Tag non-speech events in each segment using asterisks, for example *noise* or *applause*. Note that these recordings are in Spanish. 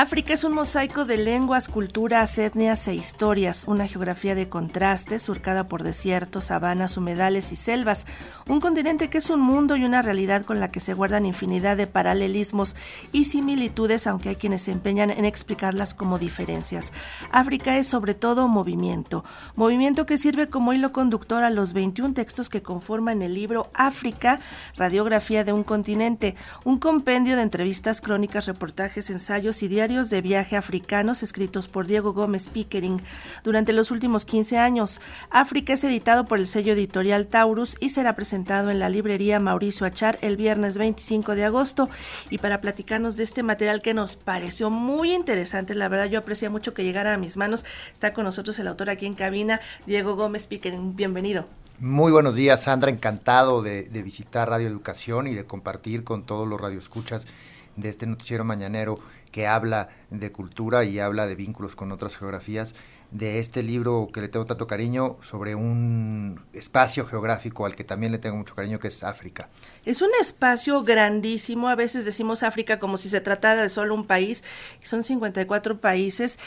África es un mosaico de lenguas, culturas, etnias e historias, una geografía de contrastes surcada por desiertos, sabanas, humedales y selvas, un continente que es un mundo y una realidad con la que se guardan infinidad de paralelismos y similitudes, aunque hay quienes se empeñan en explicarlas como diferencias. África es sobre todo movimiento, movimiento que sirve como hilo conductor a los 21 textos que conforman el libro África, radiografía de un continente, un compendio de entrevistas, crónicas, reportajes, ensayos y diarios de viaje africanos escritos por Diego Gómez Pickering durante los últimos 15 años. África es editado por el sello editorial Taurus y será presentado en la librería Mauricio Achar el viernes 25 de agosto. Y para platicarnos de este material que nos pareció muy interesante, la verdad yo aprecio mucho que llegara a mis manos, está con nosotros el autor aquí en cabina, Diego Gómez Pickering. Bienvenido. Muy buenos días, Sandra. Encantado de, de, visitar Radio Educación y de compartir con todos los radioescuchas de este noticiero mañanero que habla de cultura y habla de vínculos con otras geografías, de este libro que le tengo tanto cariño sobre un espacio geográfico al que también le tengo mucho cariño, que es África. Es un espacio grandísimo, a veces decimos África como si se tratara de solo un país, son 54 países.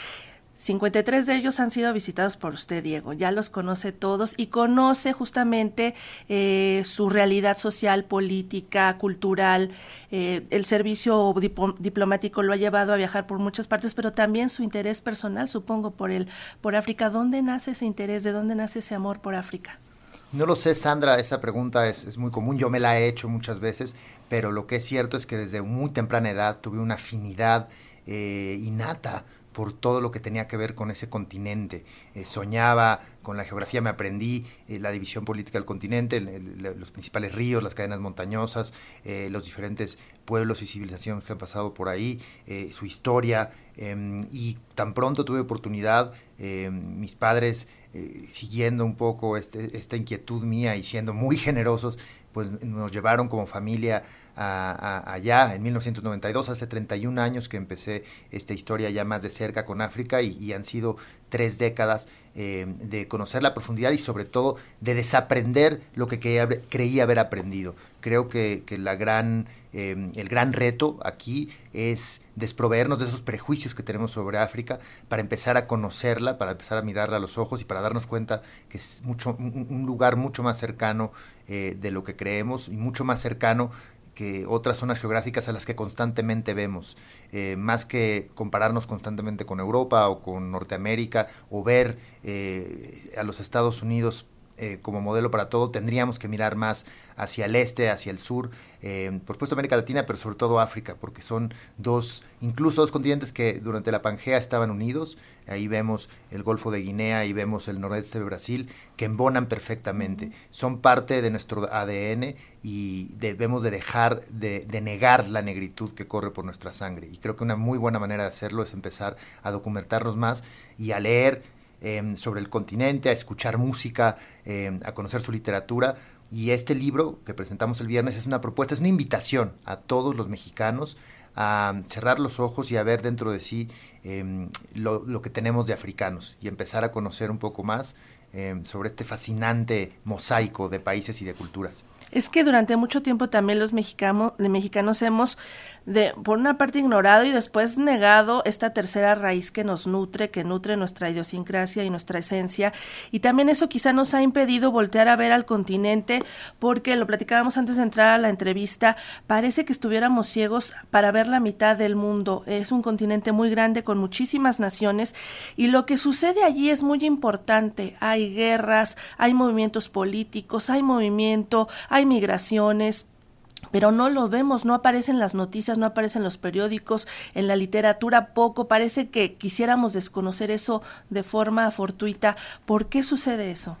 53 de ellos han sido visitados por usted, Diego. Ya los conoce todos y conoce justamente eh, su realidad social, política, cultural. Eh, el servicio diplomático lo ha llevado a viajar por muchas partes, pero también su interés personal, supongo, por el por África. ¿Dónde nace ese interés? ¿De dónde nace ese amor por África? No lo sé, Sandra, esa pregunta es, es, muy común, yo me la he hecho muchas veces, pero lo que es cierto es que desde muy temprana edad tuve una afinidad eh, innata por todo lo que tenía que ver con ese continente. Eh, soñaba con la geografía, me aprendí eh, la división política del continente, los principales ríos, las cadenas montañosas, eh, los diferentes pueblos y civilizaciones que han pasado por ahí, su historia. Em, y tan pronto tuve oportunidad, em, mis padres, siguiendo un poco este, esta inquietud mía y siendo muy *laughs* generosos, pues nos llevaron como familia allá en 1992, hace 31 años que empecé esta historia ya más de cerca con África y, han sido tres décadas eh, de conocer la profundidad y sobre todo de desaprender lo que creía, haber aprendido. Creo que, la gran, eh, el gran reto aquí es desproveernos de esos prejuicios que tenemos sobre África para empezar a conocerla, para empezar a mirarla a los ojos y para darnos cuenta que es mucho, un, lugar mucho más cercano eh, de lo que creemos y mucho más cercano que otras zonas geográficas a las que constantemente vemos, eh, más que compararnos constantemente con Europa o con Norteamérica o ver eh, a los Estados Unidos eh, como modelo para todo, tendríamos que mirar más hacia el este, hacia el sur, eh, por supuesto América Latina, pero sobre todo África, porque son dos, incluso dos continentes que durante la Pangea estaban unidos. Ahí vemos el Golfo de Guinea y vemos el noroeste de Brasil, que embonan perfectamente. Son parte de nuestro ADN y debemos de dejar de, de negar la negritud que corre por nuestra sangre. Y creo que una muy buena manera de hacerlo es empezar a documentarnos más y a leer Em, sobre el continente, a escuchar música, em, a conocer su literatura. Y este libro que presentamos el viernes es una propuesta, es una invitación a todos los mexicanos a cerrar los ojos y a ver dentro de sí em, lo, lo, que tenemos de africanos y empezar a conocer un poco más sobre este fascinante mosaico de países y de culturas. Es que durante mucho tiempo también los mexicanos, mexicanos hemos, de, por una parte, ignorado y después negado esta tercera raíz que nos nutre, que nutre nuestra idiosincrasia y nuestra esencia. Y también eso quizá nos ha impedido voltear a ver al continente, porque lo platicábamos antes de entrar a la entrevista, parece que estuviéramos ciegos para ver la mitad del mundo. Es un continente muy grande con muchísimas naciones y lo que sucede allí es muy importante. Hay guerras, hay movimientos políticos, hay movimiento, hay migraciones, pero no lo vemos, no aparecen las noticias, no aparecen los periódicos, en la literatura poco, parece que quisiéramos desconocer eso de forma fortuita. ¿Por qué sucede eso?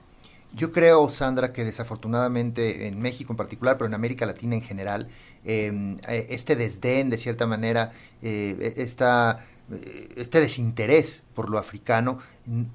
Yo creo, Sandra, que desafortunadamente en México en particular, pero en América Latina en general, em, eh, este desdén, de cierta manera, eh, esta eh, este desinterés por lo africano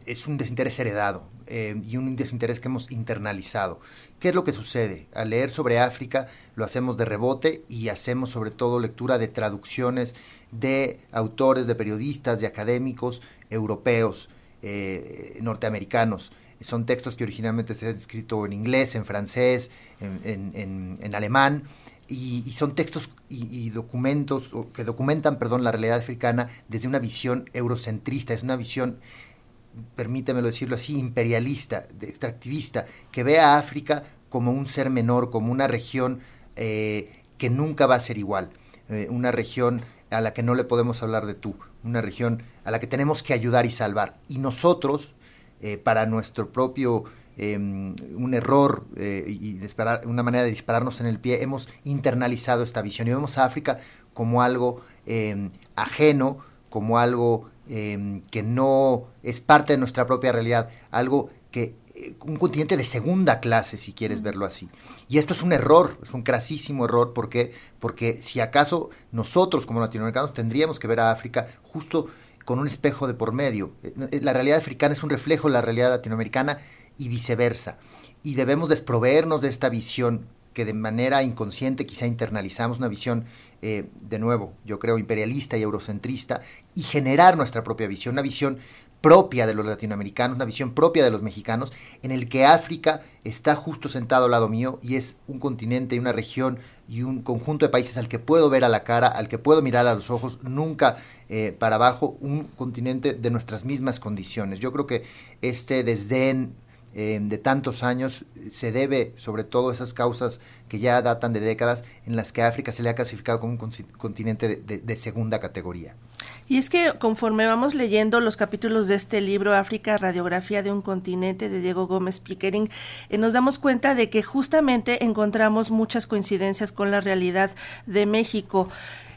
es un desinterés heredado eh, y un desinterés que hemos internalizado. ¿Qué es lo que sucede? Al leer sobre África lo hacemos de rebote y hacemos sobre todo lectura de traducciones de autores, de periodistas, de académicos europeos, eh, norteamericanos. Son textos que originalmente se han escrito en inglés, en francés, en, alemán, y, son textos y, documentos que documentan, perdón, la realidad africana desde una visión eurocentrista, es una visión, permítemelo decirlo así, imperialista, extractivista, que ve a África como un ser menor, como una región eh, que nunca va a ser igual, eh, una región a la que no le podemos hablar de tú, una región a la que tenemos que ayudar y salvar. Y nosotros, eh, para nuestro propio Em, un error eh, y disparar, una manera de dispararnos en el pie, hemos internalizado esta visión y vemos a África como algo em, ajeno, como algo em, que no es parte de nuestra propia realidad, algo que eh, un continente de segunda clase, si quieres verlo así. Y esto es un error, es un crasísimo error, porque porque si acaso nosotros como latinoamericanos tendríamos que ver a África justo con un espejo de por medio. Eh, la realidad africana es un reflejo de la realidad latinoamericana y viceversa. Y debemos desproveernos de esta visión que de manera inconsciente quizá internalizamos, una visión, eh, de nuevo, yo creo, imperialista y eurocentrista, y generar nuestra propia visión, una visión propia de los latinoamericanos, una visión propia de los mexicanos, en el que África está justo sentado al lado mío y es un continente y una región y un conjunto de países al que puedo ver a la cara, al que puedo mirar a los ojos, nunca eh, para abajo, un continente de nuestras mismas condiciones. Yo creo que este desdén Em, de tantos años se debe sobre todo a esas causas que ya datan de décadas en las que África se le ha clasificado como un continente de, segunda categoría. Y es que conforme vamos leyendo los capítulos de este libro, África, Radiografía de un Continente, de Diego Gómez Pickering, eh, nos damos cuenta de que justamente encontramos muchas coincidencias con la realidad de México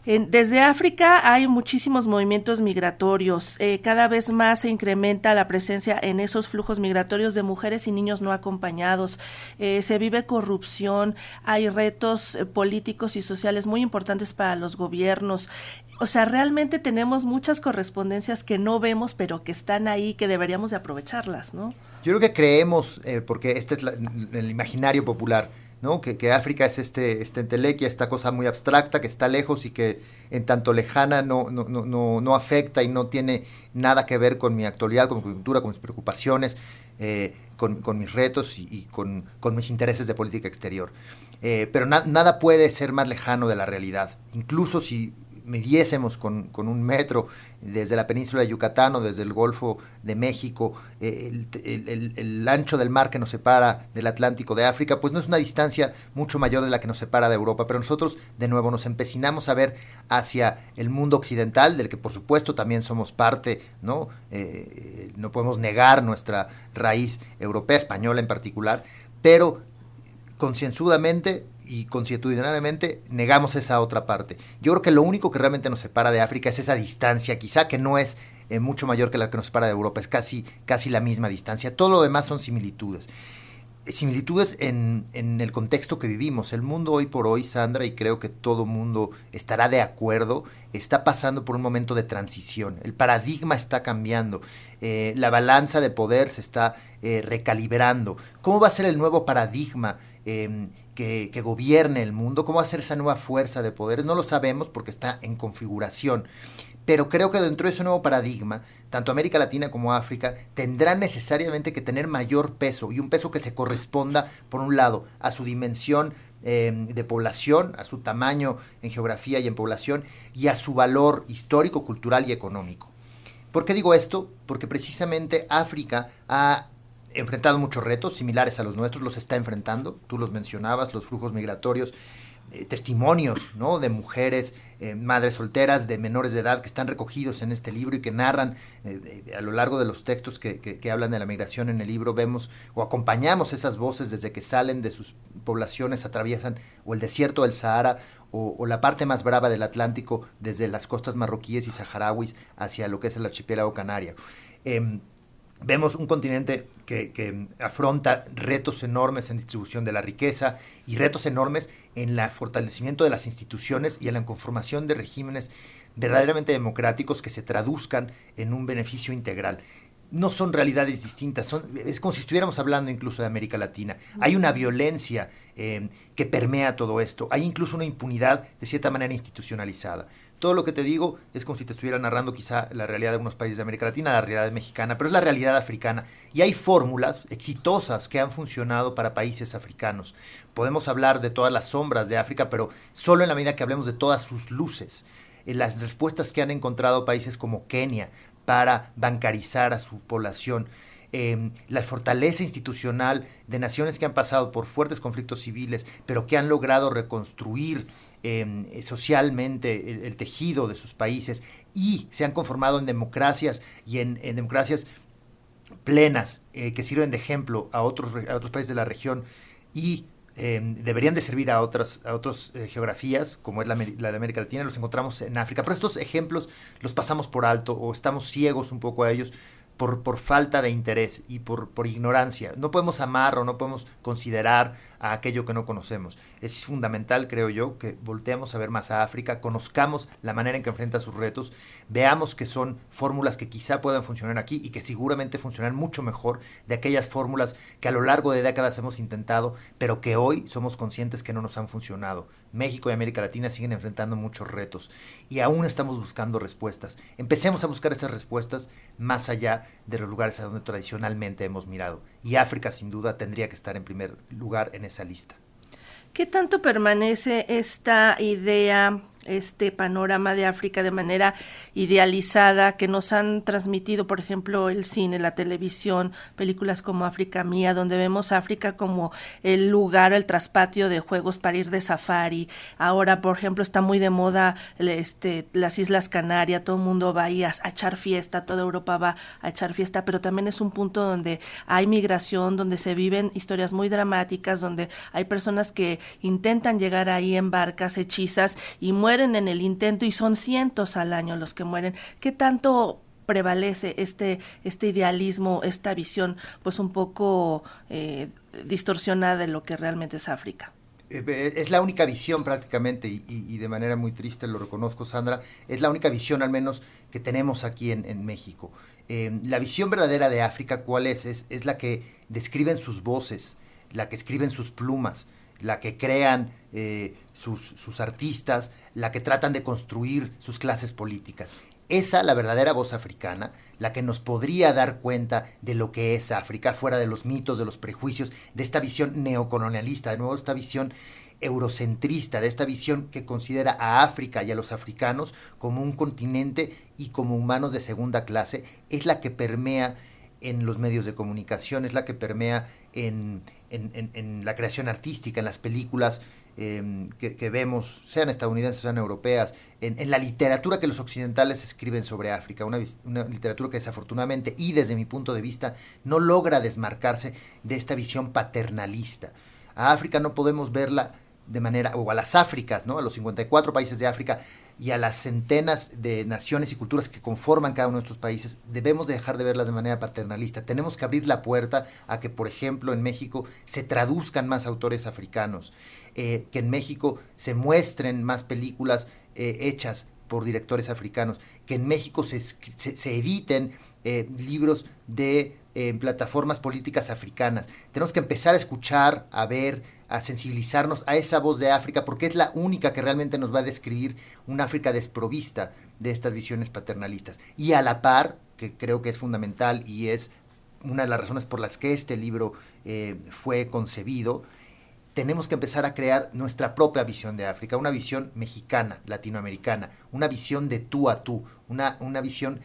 desde África hay muchísimos movimientos migratorios. Eh, cada vez más se incrementa la presencia en esos flujos migratorios de mujeres y niños no acompañados. Eh, se vive corrupción, hay retos eh, políticos y sociales muy importantes para los gobiernos. O sea, realmente tenemos muchas correspondencias que no vemos, pero que están ahí, que deberíamos de aprovecharlas, ¿no? Yo creo que creemos, porque este es el imaginario popular, ¿no? Que, África es este, este entelequia, esta cosa muy abstracta que está lejos y que en tanto lejana no, no, no, no afecta y no tiene nada que ver con mi actualidad, con mi cultura, con mis preocupaciones, eh, con, mis retos y, con, mis intereses de política exterior. Eh, pero nada puede ser más lejano de la realidad, incluso si midiésemos con, con, un metro desde la península de Yucatán o desde el Golfo de México, eh, el, ancho del mar que nos separa del Atlántico de África, pues no es una distancia mucho mayor de la que nos separa de Europa, pero nosotros de nuevo nos empecinamos a ver hacia el mundo occidental, del que por supuesto también somos parte, ¿no? Eh, no podemos negar nuestra raíz europea, española en particular, pero concienzudamente y consuetudinariamente negamos esa otra parte. Yo creo que lo único que realmente nos separa de África es esa distancia, quizá que no es eh, mucho mayor que la que nos separa de Europa, es casi, casi la misma distancia. Todo lo demás son similitudes. Similitudes en, en el contexto que vivimos. El mundo hoy por hoy, Sandra, y creo que todo mundo estará de acuerdo, está pasando por un momento de transición. El paradigma está cambiando. Eh, la balanza de poder se está eh, recalibrando. ¿Cómo va a ser el nuevo paradigma? Em, que, gobierne el mundo, cómo ser esa nueva fuerza de poderes, no lo sabemos porque está en configuración. Pero creo que dentro de ese nuevo paradigma, tanto América Latina como África tendrán necesariamente que tener mayor peso y un peso que se corresponda, por un lado, a su dimensión em, de población, a su tamaño en geografía y en población y a su valor histórico, cultural y económico. ¿Por qué digo esto? Porque precisamente África ha enfrentado muchos retos similares a los nuestros, los está enfrentando, tú los mencionabas, los flujos migratorios, eh, testimonios ¿no? de mujeres, eh, madres solteras, de menores de edad que están recogidos en este libro y que narran eh, a lo largo de los textos que, que, hablan de la migración en el libro, vemos o acompañamos esas voces desde que salen de sus poblaciones, atraviesan o el desierto del Sahara o, o la parte más brava del Atlántico desde las costas marroquíes y saharauis hacia lo que es el archipiélago canario. Em, Vemos un continente que, afronta retos enormes en distribución de la riqueza y retos enormes en el fortalecimiento de las instituciones y en la conformación de regímenes verdaderamente democráticos que se traduzcan en un beneficio integral. no son realidades distintas, son, es como si estuviéramos hablando incluso de América Latina. Hay una violencia eh, que permea todo esto, hay incluso una impunidad de cierta manera institucionalizada. Todo lo que te digo es como si te estuviera narrando quizá la realidad de algunos países de América Latina, la realidad mexicana, pero es la realidad africana. Y hay fórmulas exitosas que han funcionado para países africanos. Podemos hablar de todas las sombras de África, pero solo en la medida que hablemos de todas sus luces. Eh, las respuestas que han encontrado países como Kenia, para bancarizar a su población. Em, la fortaleza institucional de naciones que han pasado por fuertes conflictos civiles, pero que han logrado reconstruir em, socialmente el, tejido de sus países y se han conformado en democracias y en, democracias plenas eh, que sirven de ejemplo a otros, a otros países de la región y Em, deberían de servir a otras, a otras eh, geografías, como es la, la, de América Latina, los encontramos en África. Pero estos ejemplos los pasamos por alto o estamos ciegos un poco a ellos por, por falta de interés y por, por ignorancia. No podemos amar o no podemos considerar a aquello que no conocemos. Es fundamental, creo yo, que volteemos a ver más a África, conozcamos la manera en que enfrenta sus retos, veamos que son fórmulas que quizá puedan funcionar aquí y que seguramente funcionan mucho mejor de aquellas fórmulas que a lo largo de décadas hemos intentado, pero que hoy somos conscientes que no nos han funcionado. México y América Latina siguen enfrentando muchos retos y aún estamos buscando respuestas. Empecemos a buscar esas respuestas más allá de los lugares a donde tradicionalmente hemos mirado. Y África sin duda tendría que estar en primer lugar en ¿Qué tanto permanece esta idea este panorama de África de manera idealizada que nos han transmitido, por ejemplo, el cine, la televisión, películas como África Mía, donde vemos África como el lugar, el traspatio de juegos para ir de safari. Ahora, por ejemplo, está muy de moda este, las Islas Canarias, todo el mundo va ahí a, echar fiesta, toda Europa va a echar fiesta, pero también es un punto donde hay migración, donde se viven historias muy dramáticas, donde hay personas que intentan llegar ahí en barcas hechizas y mueren mueren en el intento y son cientos al año los que mueren. ¿Qué tanto prevalece este, este idealismo, esta visión, pues un poco eh, distorsionada de lo que realmente es África? Eh, es la única visión prácticamente, y, de manera muy triste lo reconozco, Sandra, es la única visión al menos que tenemos aquí en, México. Eh, la visión verdadera de África, ¿cuál es? es? es? la que describen sus voces, la que escriben sus plumas, la que crean eh, sus, artistas, la que tratan de construir sus clases políticas. Esa, la verdadera voz africana, la que nos podría dar cuenta de lo que es África, fuera de los mitos, de los prejuicios, de esta visión neocolonialista, de nuevo esta visión eurocentrista, de esta visión que considera a África y a los africanos como un continente y como humanos de segunda clase, es la que permea en los medios de comunicación, es la que permea en, en, la creación artística, en las películas em, que, vemos, sean estadounidenses, sean europeas, en, la literatura que los occidentales escriben sobre África, una, una, literatura que desafortunadamente y desde mi punto de vista no logra desmarcarse de esta visión paternalista. A África no podemos verla de manera, o a las Áfricas, ¿no? a los 54 países de África y a las centenas de naciones y culturas que conforman cada uno de estos países, debemos dejar de verlas de manera paternalista. Tenemos que abrir la puerta a que, por ejemplo, en México se traduzcan más autores africanos, eh, que en México se muestren más películas eh, hechas por directores africanos, que en México se, se, editen eh, libros de plataformas políticas africanas. Tenemos que empezar a escuchar, a ver, a sensibilizarnos a esa voz de África, porque es la única que realmente nos va a describir una África desprovista de estas visiones paternalistas. Y a la par, que creo que es fundamental y es una de las razones por las que este libro eh, fue concebido, tenemos que empezar a crear nuestra propia visión de África, una visión mexicana, latinoamericana, una visión de tú a tú, una, una visión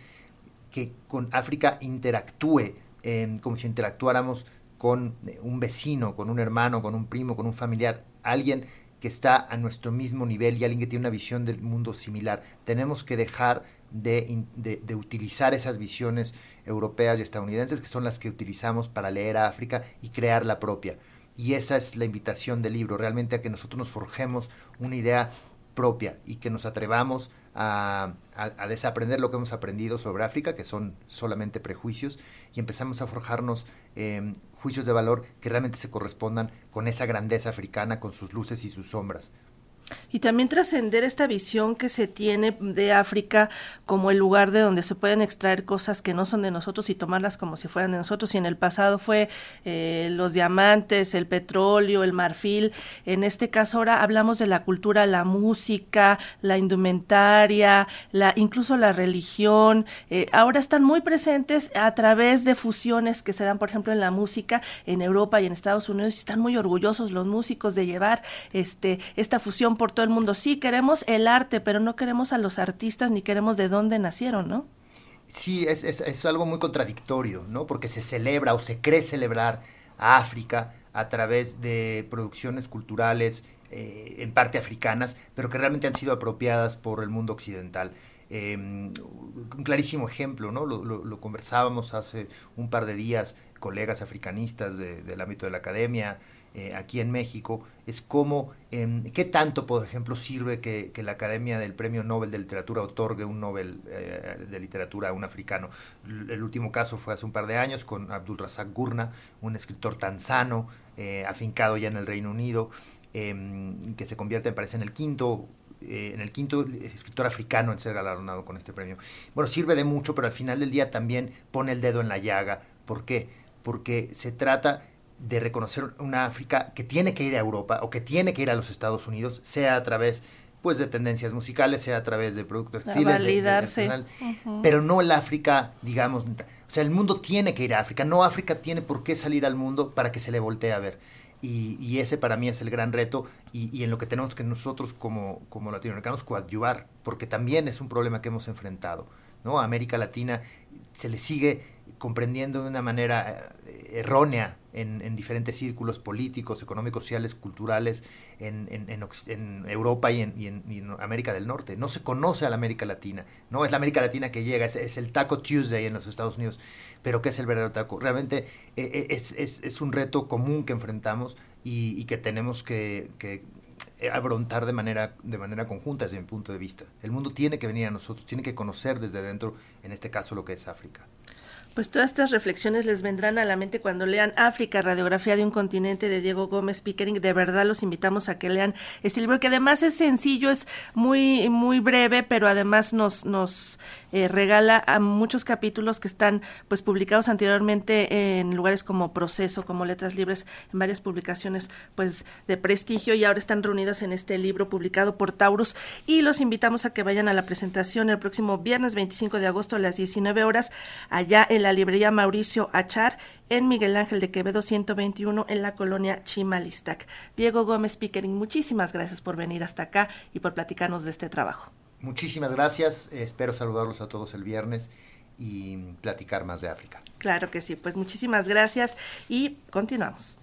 que con África interactúe eh, como si interactuáramos con eh, un vecino, con un hermano, con un primo, con un familiar, alguien que está a nuestro mismo nivel y alguien que tiene una visión del mundo similar. Tenemos que dejar de, de, utilizar esas visiones europeas y estadounidenses, que son las que utilizamos para leer a África y crear la propia. Y esa es la invitación del libro, realmente a que nosotros nos forjemos una idea propia y que nos atrevamos a, desaprender lo que hemos aprendido sobre África, que son solamente prejuicios, y empezamos a forjarnos em, juicios de valor que realmente se correspondan con esa grandeza africana, con sus luces y sus sombras. Y también trascender esta visión que se tiene de África como el lugar de donde se pueden extraer cosas que no son de nosotros y tomarlas como si fueran de nosotros. Y en el pasado fue eh, los diamantes, el petróleo, el marfil. En este caso ahora hablamos de la cultura, la música, la indumentaria, la, incluso la religión. Eh, ahora están muy presentes a través de fusiones que se dan, por ejemplo, en la música en Europa y en Estados Unidos. Están muy orgullosos los músicos de llevar este, esta fusión por todo el mundo. Sí, queremos el arte, pero no queremos a los artistas ni queremos de dónde nacieron, ¿no? Sí, es, es, algo muy contradictorio, ¿no? Porque se celebra o se cree celebrar a África a través de producciones culturales, eh, en parte africanas, pero que realmente han sido apropiadas por el mundo occidental. Em, un clarísimo ejemplo, ¿no? Lo, conversábamos hace un par de días, colegas africanistas del ámbito de la academia, eh, aquí en México es cómo, em, qué tanto, por ejemplo, sirve que, la Academia del Premio Nobel de Literatura otorgue un Nobel eh, de Literatura a un africano. El último caso fue hace un par de años con Abdul Razak Gurna, un escritor tanzano, eh, afincado ya en el Reino Unido, em, que se convierte, me parece, en el quinto en el quinto escritor africano en ser galardonado con este premio. Bueno, sirve de mucho, pero al final del día también pone el dedo en la llaga. ¿Por qué? Porque se trata de reconocer una África que tiene que ir a Europa o que tiene que ir a los Estados Unidos, sea a través pues de tendencias musicales, sea a través de productos textiles, validarse. pero no el África, digamos, o sea, el mundo tiene que ir a África, no África tiene por qué salir al mundo para que se le voltee a ver. Y, ese para mí es el gran reto y, y, en lo que tenemos que nosotros como, como latinoamericanos coadyuvar, porque también es un problema que hemos enfrentado. ¿no? A América Latina se le sigue comprendiendo de una manera eh, errónea en, diferentes círculos políticos, económicos, sociales, culturales en, Europa y, en, América del Norte. No se conoce a la América Latina, no es la América Latina que llega, es, el Taco Tuesday en los Estados Unidos, pero ¿qué es el verdadero taco? Realmente eh, eh, es, un reto común que enfrentamos y, que tenemos que, que de manera, de manera conjunta desde mi punto de vista. El mundo tiene que venir a nosotros, tiene que conocer desde dentro, en este caso, lo que es África. Pues todas estas reflexiones les vendrán a la mente cuando lean África, radiografía de un continente de Diego Gómez Pickering. De verdad los invitamos a que lean este libro, que además es sencillo, es muy, muy breve, pero además nos, nos eh, regala a muchos capítulos que están pues publicados anteriormente en lugares como Proceso, como Letras Libres, en varias publicaciones pues de prestigio y ahora están reunidos en este libro publicado por Taurus y los invitamos a que vayan a la presentación el próximo viernes 25 de agosto a las 19 horas allá en la librería Mauricio Achar en Miguel Ángel de Quevedo 121 en la colonia Chimalistac. Diego Gómez Pickering, muchísimas gracias por venir hasta acá y por platicarnos de este trabajo. Muchísimas gracias, espero saludarlos a todos el viernes y platicar más de África. Claro que sí, pues muchísimas gracias y continuamos.